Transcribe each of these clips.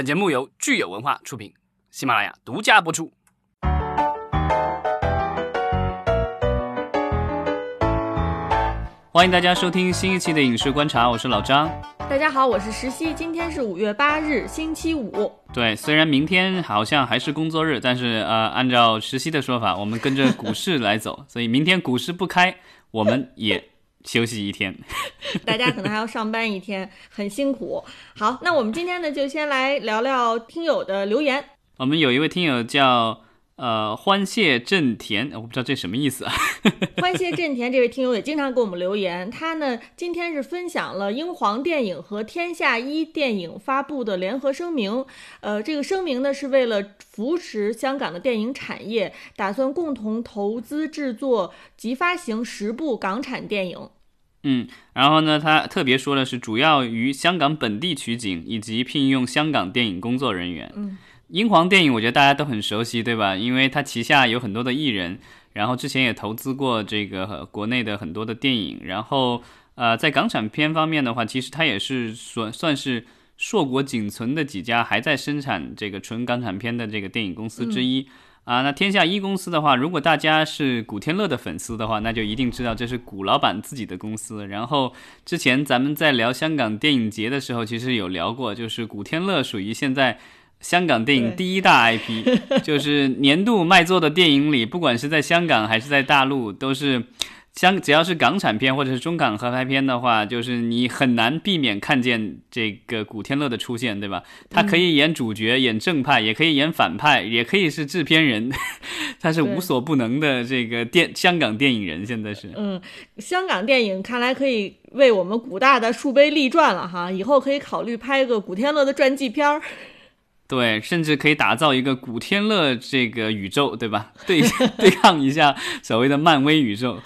本节目由聚友文化出品，喜马拉雅独家播出。欢迎大家收听新一期的《影视观察》，我是老张。大家好，我是石溪。今天是五月八日，星期五。对，虽然明天好像还是工作日，但是呃，按照石溪的说法，我们跟着股市来走，所以明天股市不开，我们也休息一天。大家可能还要上班一天，很辛苦。好，那我们今天呢，就先来聊聊听友的留言。我们有一位听友叫。呃，欢谢正田，我不知道这什么意思啊。欢谢正田这位听友也经常给我们留言，他呢今天是分享了英皇电影和天下一电影发布的联合声明。呃，这个声明呢是为了扶持香港的电影产业，打算共同投资制作及发行十部港产电影。嗯，然后呢，他特别说的是主要于香港本地取景，以及聘用香港电影工作人员。嗯。英皇电影，我觉得大家都很熟悉，对吧？因为它旗下有很多的艺人，然后之前也投资过这个国内的很多的电影，然后呃，在港产片方面的话，其实它也是算算是硕果仅存的几家还在生产这个纯港产片的这个电影公司之一啊。那天下一公司的话，如果大家是古天乐的粉丝的话，那就一定知道这是古老板自己的公司。然后之前咱们在聊香港电影节的时候，其实有聊过，就是古天乐属于现在。香港电影第一大 IP，就是年度卖座的电影里，不管是在香港还是在大陆，都是香只要是港产片或者是中港合拍片的话，就是你很难避免看见这个古天乐的出现，对吧？他可以演主角，演正派，也可以演反派，也可以是制片人，他是无所不能的这个电香港电影人。现在是，嗯，香港电影看来可以为我们古大的树碑立传了哈，以后可以考虑拍个古天乐的传记片儿。对，甚至可以打造一个古天乐这个宇宙，对吧？对，对抗一下所谓的漫威宇宙，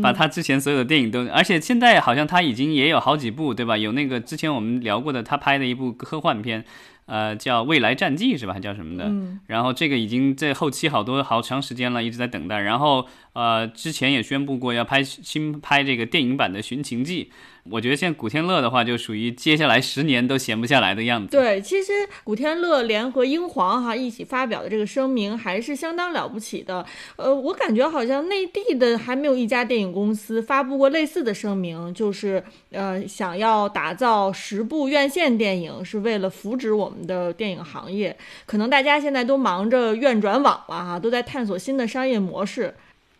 把他之前所有的电影都，而且现在好像他已经也有好几部，对吧？有那个之前我们聊过的，他拍的一部科幻片，呃，叫《未来战记》是吧？还叫什么的？然后这个已经在后期好多好长时间了，一直在等待。然后呃，之前也宣布过要拍新拍这个电影版的《寻秦记》。我觉得现在古天乐的话，就属于接下来十年都闲不下来的样子。对，其实古天乐联合英皇哈一起发表的这个声明还是相当了不起的。呃，我感觉好像内地的还没有一家电影公司发布过类似的声明，就是呃想要打造十部院线电影，是为了扶植我们的电影行业。可能大家现在都忙着院转网了哈，都在探索新的商业模式。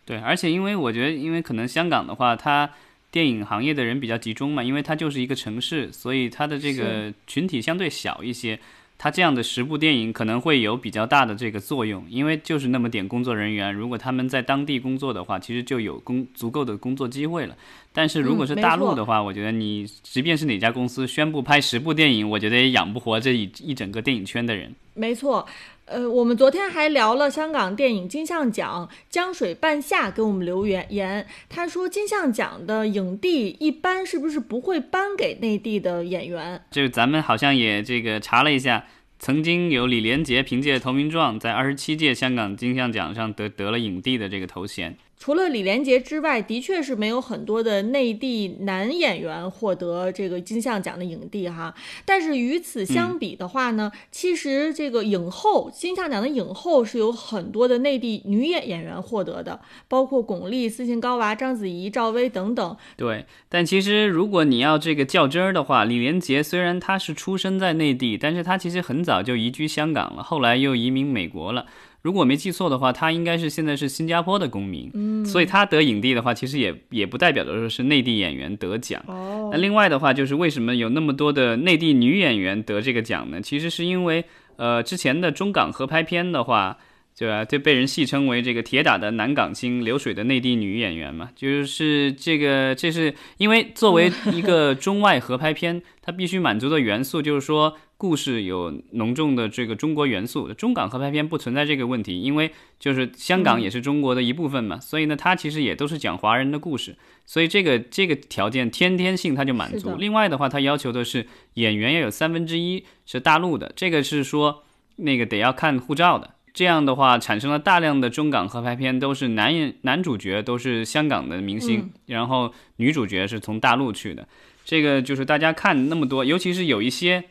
对，而且因为我觉得，因为可能香港的话，它。电影行业的人比较集中嘛，因为它就是一个城市，所以它的这个群体相对小一些。它这样的十部电影可能会有比较大的这个作用，因为就是那么点工作人员，如果他们在当地工作的话，其实就有工足够的工作机会了。但是如果是大陆的话，我觉得你即便是哪家公司宣布拍十部电影，我觉得也养不活这一一整个电影圈的人。没错。呃，我们昨天还聊了香港电影金像奖，江水半夏给我们留言言，他说金像奖的影帝一般是不是不会颁给内地的演员？就是咱们好像也这个查了一下，曾经有李连杰凭借《投名状》在二十七届香港金像奖上得得了影帝的这个头衔。除了李连杰之外，的确是没有很多的内地男演员获得这个金像奖的影帝哈。但是与此相比的话呢，其实这个影后金像奖的影后是有很多的内地女演演员获得的，包括巩俐、斯琴高娃、章子怡、赵薇等等。对，但其实如果你要这个较真儿的话，李连杰虽然他是出生在内地，但是他其实很早就移居香港了，后来又移民美国了。如果我没记错的话，他应该是现在是新加坡的公民，嗯，所以他得影帝的话，其实也也不代表着说是内地演员得奖。哦，那另外的话，就是为什么有那么多的内地女演员得这个奖呢？其实是因为，呃，之前的中港合拍片的话。对吧？就被人戏称为这个铁打的南港星，流水的内地女演员嘛。就是这个，这是因为作为 一个中外合拍片，它必须满足的元素就是说，故事有浓重的这个中国元素。中港合拍片不存在这个问题，因为就是香港也是中国的一部分嘛，所以呢，它其实也都是讲华人的故事。所以这个这个条件天天性它就满足。另外的话，它要求的是演员要有三分之一是大陆的，这个是说那个得要看护照的。这样的话，产生了大量的中港合拍片，都是男演男主角都是香港的明星，然后女主角是从大陆去的。这个就是大家看那么多，尤其是有一些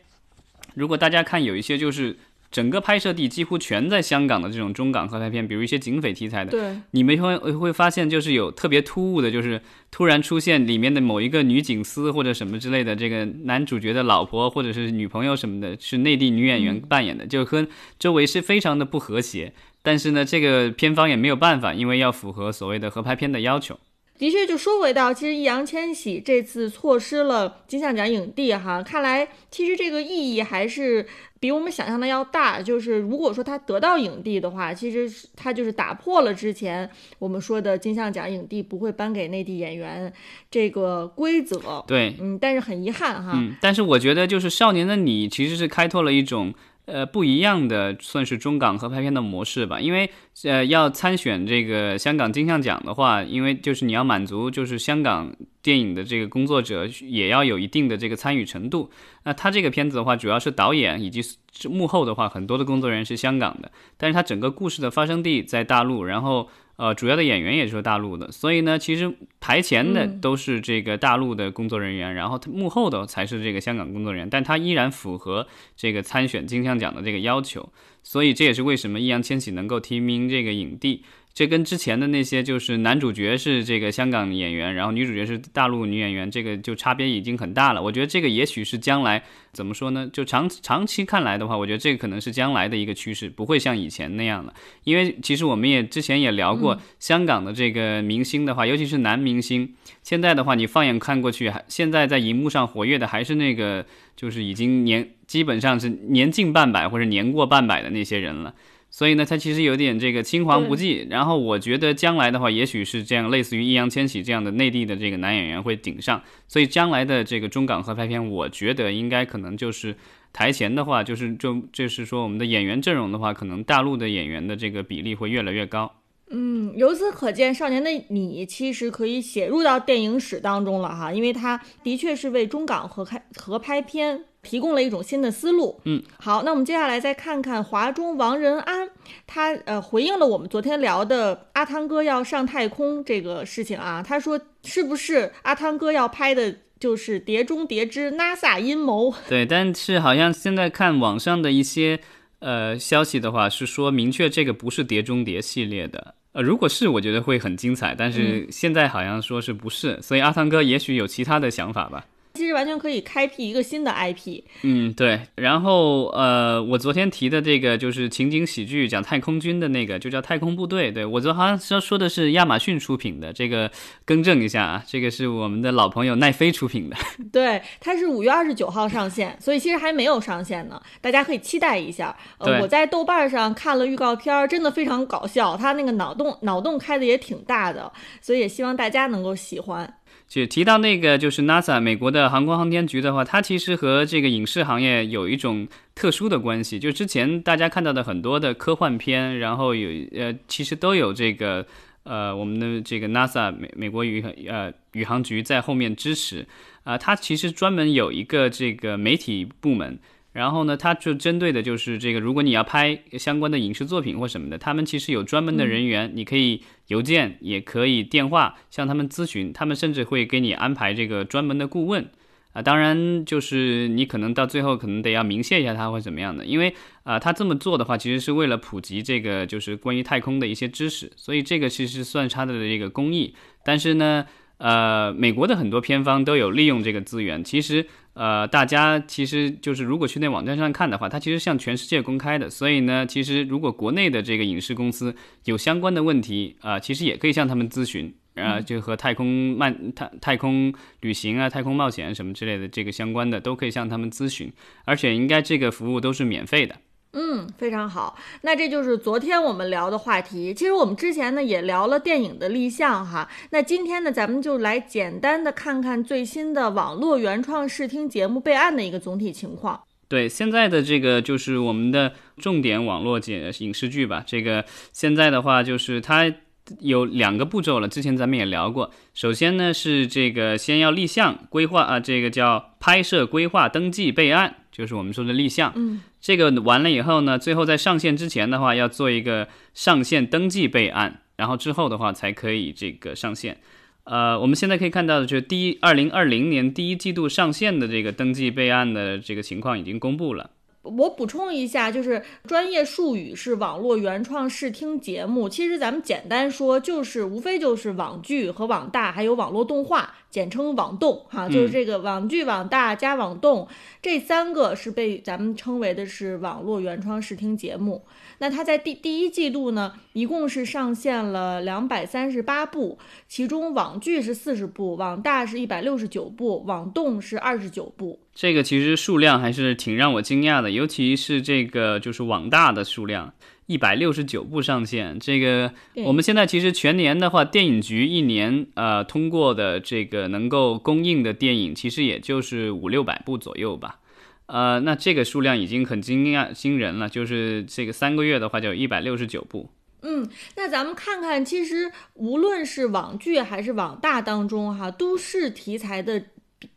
如果大家看有一些就是整个拍摄地几乎全在香港的这种中港合拍片，比如一些警匪题材的，对，你们会会发现就是有特别突兀的，就是突然出现里面的某一个女警司或者什么之类的，这个男主角的老婆或者是女朋友什么的，是内地女演员扮演的，就和周围是非常的不和谐。但是呢，这个片方也没有办法，因为要符合所谓的合拍片的要求。的确，就说回到，其实易烊千玺这次错失了金像奖影帝哈，看来其实这个意义还是比我们想象的要大。就是如果说他得到影帝的话，其实他就是打破了之前我们说的金像奖影帝不会颁给内地演员这个规则。对，嗯，但是很遗憾哈。嗯，但是我觉得就是《少年的你》其实是开拓了一种。呃，不一样的算是中港合拍片的模式吧，因为呃要参选这个香港金像奖的话，因为就是你要满足就是香港电影的这个工作者也要有一定的这个参与程度。那他这个片子的话，主要是导演以及幕后的话，很多的工作人员是香港的，但是他整个故事的发生地在大陆，然后。呃，主要的演员也是大陆的，所以呢，其实台前的都是这个大陆的工作人员，然后幕后的才是这个香港工作人员，但他依然符合这个参选金像奖的这个要求，所以这也是为什么易烊千玺能够提名这个影帝。这跟之前的那些就是男主角是这个香港演员，然后女主角是大陆女演员，这个就差别已经很大了。我觉得这个也许是将来怎么说呢？就长长期看来的话，我觉得这个可能是将来的一个趋势，不会像以前那样了。因为其实我们也之前也聊过香港的这个明星的话，尤其是男明星，现在的话你放眼看过去，还现在在荧幕上活跃的还是那个就是已经年基本上是年近半百或者年过半百的那些人了。所以呢，他其实有点这个青黄不接。然后我觉得将来的话，也许是这样，类似于易烊千玺这样的内地的这个男演员会顶上。所以将来的这个中港合拍片，我觉得应该可能就是台前的话，就是就就是说我们的演员阵容的话，可能大陆的演员的这个比例会越来越高。嗯，由此可见，《少年的你》其实可以写入到电影史当中了哈，因为它的确是为中港合拍合拍片。提供了一种新的思路。嗯，好，那我们接下来再看看华中王仁安，他呃回应了我们昨天聊的阿汤哥要上太空这个事情啊。他说，是不是阿汤哥要拍的就是《碟中谍之 NASA 阴谋》？对，但是好像现在看网上的一些呃消息的话，是说明确这个不是《碟中谍》系列的。呃，如果是，我觉得会很精彩。但是现在好像说是不是，所以阿汤哥也许有其他的想法吧。其实完全可以开辟一个新的 IP。嗯，对。然后，呃，我昨天提的这个就是情景喜剧，讲太空军的那个，就叫《太空部队》。对我昨好像说说的是亚马逊出品的，这个更正一下啊，这个是我们的老朋友奈飞出品的。对，它是五月二十九号上线，所以其实还没有上线呢，大家可以期待一下。呃，我在豆瓣上看了预告片，真的非常搞笑，它那个脑洞脑洞开的也挺大的，所以也希望大家能够喜欢。就提到那个，就是 NASA 美国的航空航天局的话，它其实和这个影视行业有一种特殊的关系。就之前大家看到的很多的科幻片，然后有呃，其实都有这个呃，我们的这个 NASA 美美国宇呃宇航局在后面支持啊，它其实专门有一个这个媒体部门。然后呢，他就针对的就是这个，如果你要拍相关的影视作品或什么的，他们其实有专门的人员，你可以邮件，也可以电话向他们咨询，他们甚至会给你安排这个专门的顾问啊。当然，就是你可能到最后可能得要明谢一下他或怎么样的，因为啊，他这么做的话，其实是为了普及这个就是关于太空的一些知识，所以这个其实算他的这个公益。但是呢，呃，美国的很多片方都有利用这个资源，其实。呃，大家其实就是如果去那网站上看的话，它其实向全世界公开的。所以呢，其实如果国内的这个影视公司有相关的问题啊，其实也可以向他们咨询啊，就和太空漫太太空旅行啊、太空冒险什么之类的这个相关的，都可以向他们咨询，而且应该这个服务都是免费的。嗯，非常好。那这就是昨天我们聊的话题。其实我们之前呢也聊了电影的立项哈。那今天呢，咱们就来简单的看看最新的网络原创视听节目备案的一个总体情况。对，现在的这个就是我们的重点网络节影视剧吧。这个现在的话就是它有两个步骤了。之前咱们也聊过。首先呢是这个先要立项规划啊，这个叫拍摄规划登记备案。就是我们说的立项，嗯，这个完了以后呢，最后在上线之前的话，要做一个上线登记备案，然后之后的话才可以这个上线。呃，我们现在可以看到的就是第一二零二零年第一季度上线的这个登记备案的这个情况已经公布了。我补充一下，就是专业术语是网络原创视听节目。其实咱们简单说，就是无非就是网剧和网大，还有网络动画，简称网动哈。就是这个网剧、网大加网动这三个是被咱们称为的是网络原创视听节目。那它在第第一季度呢，一共是上线了两百三十八部，其中网剧是四十部，网大是一百六十九部，网动是二十九部。这个其实数量还是挺让我惊讶的，尤其是这个就是网大的数量，一百六十九部上线。这个我们现在其实全年的话，电影局一年呃通过的这个能够公映的电影，其实也就是五六百部左右吧。呃，那这个数量已经很惊讶惊人了，就是这个三个月的话，就有一百六十九部。嗯，那咱们看看，其实无论是网剧还是网大当中，哈，都市题材的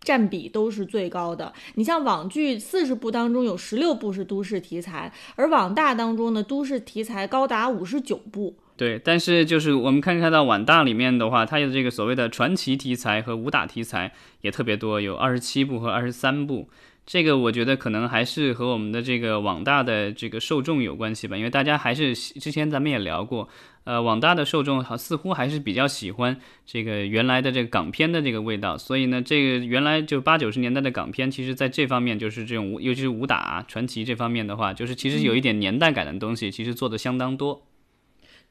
占比都是最高的。你像网剧四十部当中有十六部是都市题材，而网大当中呢，都市题材高达五十九部。对，但是就是我们看看到网大里面的话，它有这个所谓的传奇题材和武打题材也特别多，有二十七部和二十三部。这个我觉得可能还是和我们的这个网大的这个受众有关系吧，因为大家还是之前咱们也聊过，呃，网大的受众好似乎还是比较喜欢这个原来的这个港片的这个味道，所以呢，这个原来就八九十年代的港片，其实在这方面就是这种，尤其是武打传奇这方面的话，就是其实有一点年代感的东西，其实做的相当多。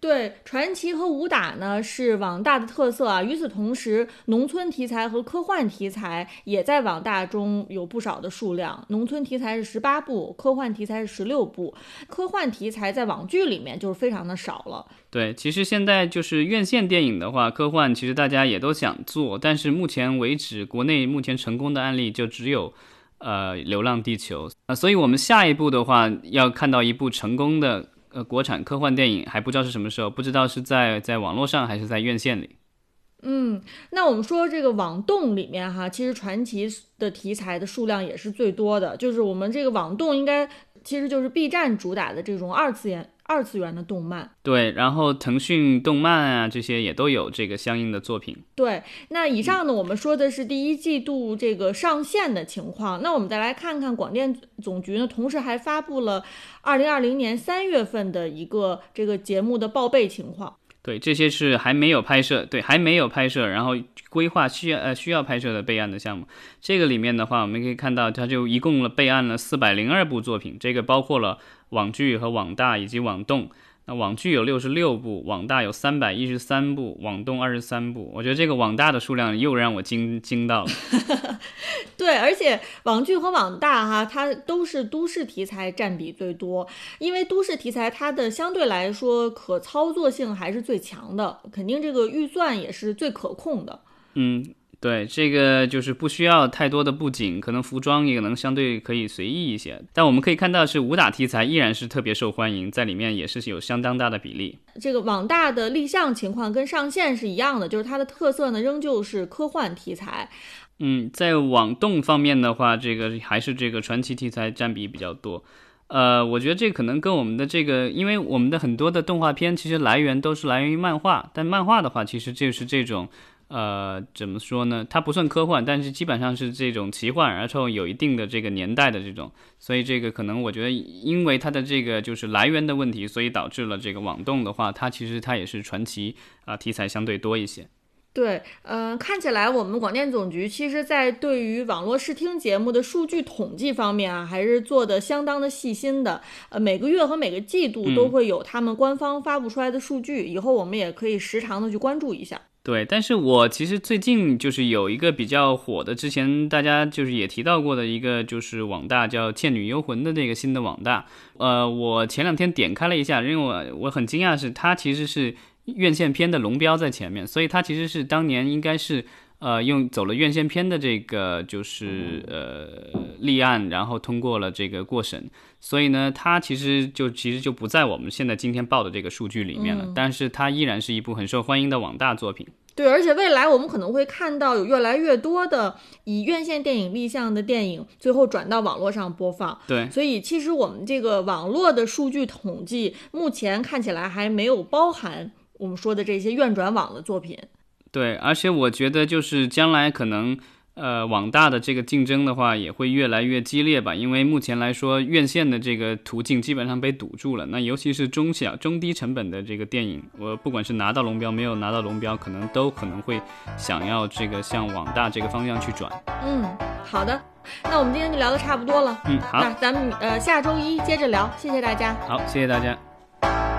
对，传奇和武打呢是网大的特色啊。与此同时，农村题材和科幻题材也在网大中有不少的数量。农村题材是十八部，科幻题材是十六部。科幻题材在网剧里面就是非常的少了。对，其实现在就是院线电影的话，科幻其实大家也都想做，但是目前为止，国内目前成功的案例就只有，呃，《流浪地球》啊。所以我们下一步的话，要看到一部成功的。呃，国产科幻电影还不知道是什么时候，不知道是在在网络上还是在院线里。嗯，那我们说这个网动里面哈，其实传奇的题材的数量也是最多的，就是我们这个网动应该其实就是 B 站主打的这种二次元。二次元的动漫，对，然后腾讯动漫啊这些也都有这个相应的作品。对，那以上呢，我们说的是第一季度这个上线的情况。那我们再来看看广电总局呢，同时还发布了二零二零年三月份的一个这个节目的报备情况。对，这些是还没有拍摄，对，还没有拍摄，然后规划需要呃需要拍摄的备案的项目。这个里面的话，我们可以看到，它就一共了备案了四百零二部作品，这个包括了。网剧和网大以及网动，那网剧有六十六部，网大有三百一十三部，网动二十三部。我觉得这个网大的数量又让我惊惊到了。对，而且网剧和网大哈，它都是都市题材占比最多，因为都市题材它的相对来说可操作性还是最强的，肯定这个预算也是最可控的。嗯。对，这个就是不需要太多的布景，可能服装也能相对可以随意一些。但我们可以看到，是武打题材依然是特别受欢迎，在里面也是有相当大的比例。这个网大的立项情况跟上线是一样的，就是它的特色呢仍旧是科幻题材。嗯，在网动方面的话，这个还是这个传奇题材占比比较多。呃，我觉得这可能跟我们的这个，因为我们的很多的动画片其实来源都是来源于漫画，但漫画的话，其实就是这种。呃，怎么说呢？它不算科幻，但是基本上是这种奇幻，然后有一定的这个年代的这种，所以这个可能我觉得，因为它的这个就是来源的问题，所以导致了这个网动的话，它其实它也是传奇啊题材相对多一些。对，嗯，看起来我们广电总局其实在对于网络视听节目的数据统计方面啊，还是做的相当的细心的。呃，每个月和每个季度都会有他们官方发布出来的数据，以后我们也可以时常的去关注一下。对，但是我其实最近就是有一个比较火的，之前大家就是也提到过的一个，就是网大叫《倩女幽魂》的那个新的网大。呃，我前两天点开了一下，因为我我很惊讶是它其实是院线片的龙标在前面，所以它其实是当年应该是。呃，用走了院线片的这个就是呃立案，然后通过了这个过审，所以呢，它其实就其实就不在我们现在今天报的这个数据里面了。但是它依然是一部很受欢迎的网大作品。对，而且未来我们可能会看到有越来越多的以院线电影立项的电影，最后转到网络上播放。对，所以其实我们这个网络的数据统计，目前看起来还没有包含我们说的这些院转网的作品。对，而且我觉得就是将来可能，呃，网大的这个竞争的话，也会越来越激烈吧。因为目前来说，院线的这个途径基本上被堵住了。那尤其是中小、中低成本的这个电影，我不管是拿到龙标没有拿到龙标，可能都可能会想要这个向网大这个方向去转。嗯，好的，那我们今天就聊的差不多了。嗯，好，那咱们呃下周一接着聊，谢谢大家。好，谢谢大家。